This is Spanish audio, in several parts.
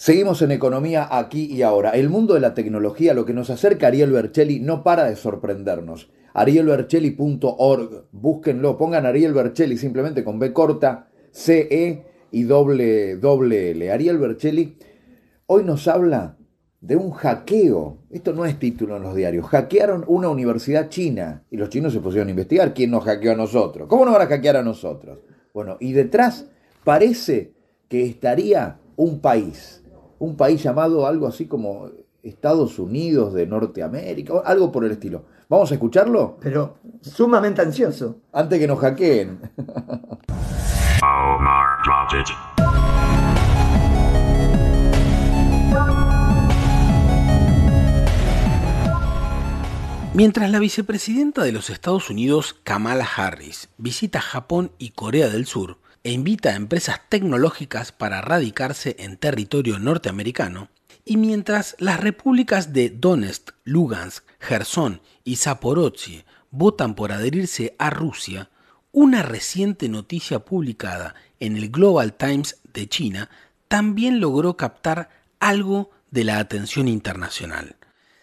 Seguimos en economía aquí y ahora. El mundo de la tecnología, lo que nos acerca a Ariel Bercelli, no para de sorprendernos. arielbercelli.org, búsquenlo, pongan Ariel Bercelli simplemente con B corta, C, E y doble, doble L. Ariel Bercelli hoy nos habla de un hackeo. Esto no es título en los diarios. Hackearon una universidad china y los chinos se pusieron a investigar quién nos hackeó a nosotros. ¿Cómo nos van a hackear a nosotros? Bueno, y detrás parece que estaría un país un país llamado algo así como Estados Unidos de Norteamérica, algo por el estilo. ¿Vamos a escucharlo? Pero sumamente ansioso. Antes que nos hackeen. Mientras la vicepresidenta de los Estados Unidos, Kamala Harris, visita Japón y Corea del Sur, e invita a empresas tecnológicas para radicarse en territorio norteamericano, y mientras las repúblicas de Donetsk, Lugansk, Gerson y Zaporozhye votan por adherirse a Rusia, una reciente noticia publicada en el Global Times de China también logró captar algo de la atención internacional.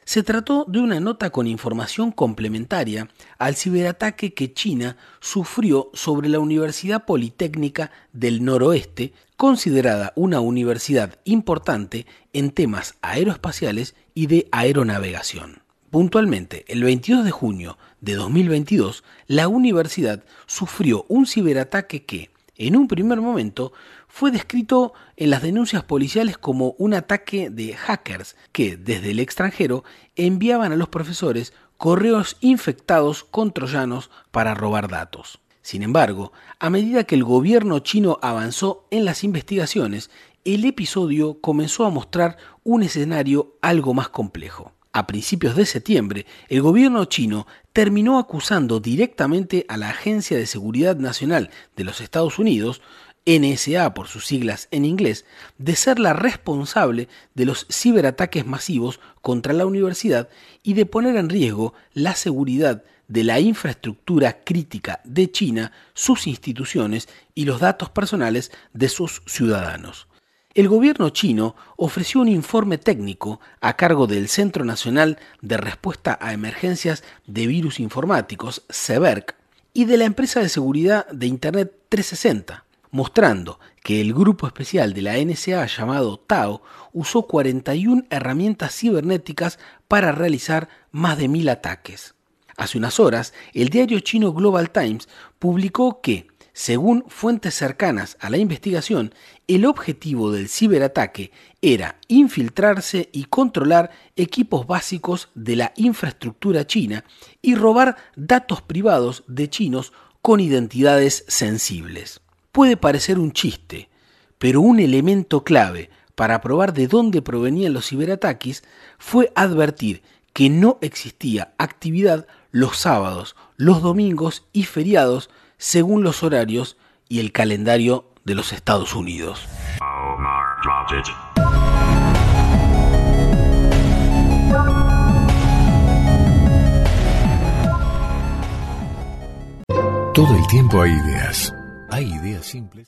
Se trató de una nota con información complementaria al ciberataque que China sufrió sobre la Universidad Politécnica del Noroeste, considerada una universidad importante en temas aeroespaciales y de aeronavegación. Puntualmente, el 22 de junio de 2022, la universidad sufrió un ciberataque que, en un primer momento, fue descrito en las denuncias policiales como un ataque de hackers que, desde el extranjero, enviaban a los profesores correos infectados con troyanos para robar datos. Sin embargo, a medida que el gobierno chino avanzó en las investigaciones, el episodio comenzó a mostrar un escenario algo más complejo. A principios de septiembre, el gobierno chino terminó acusando directamente a la Agencia de Seguridad Nacional de los Estados Unidos NSA por sus siglas en inglés, de ser la responsable de los ciberataques masivos contra la universidad y de poner en riesgo la seguridad de la infraestructura crítica de China, sus instituciones y los datos personales de sus ciudadanos. El gobierno chino ofreció un informe técnico a cargo del Centro Nacional de Respuesta a Emergencias de Virus Informáticos, CEBERC, y de la empresa de seguridad de Internet 360, mostrando que el grupo especial de la NSA llamado Tao usó 41 herramientas cibernéticas para realizar más de mil ataques. Hace unas horas, el diario chino Global Times publicó que, según fuentes cercanas a la investigación, el objetivo del ciberataque era infiltrarse y controlar equipos básicos de la infraestructura china y robar datos privados de chinos con identidades sensibles. Puede parecer un chiste, pero un elemento clave para probar de dónde provenían los ciberataques fue advertir que no existía actividad los sábados, los domingos y feriados según los horarios y el calendario de los Estados Unidos. Todo el tiempo hay ideas hay ideas simples.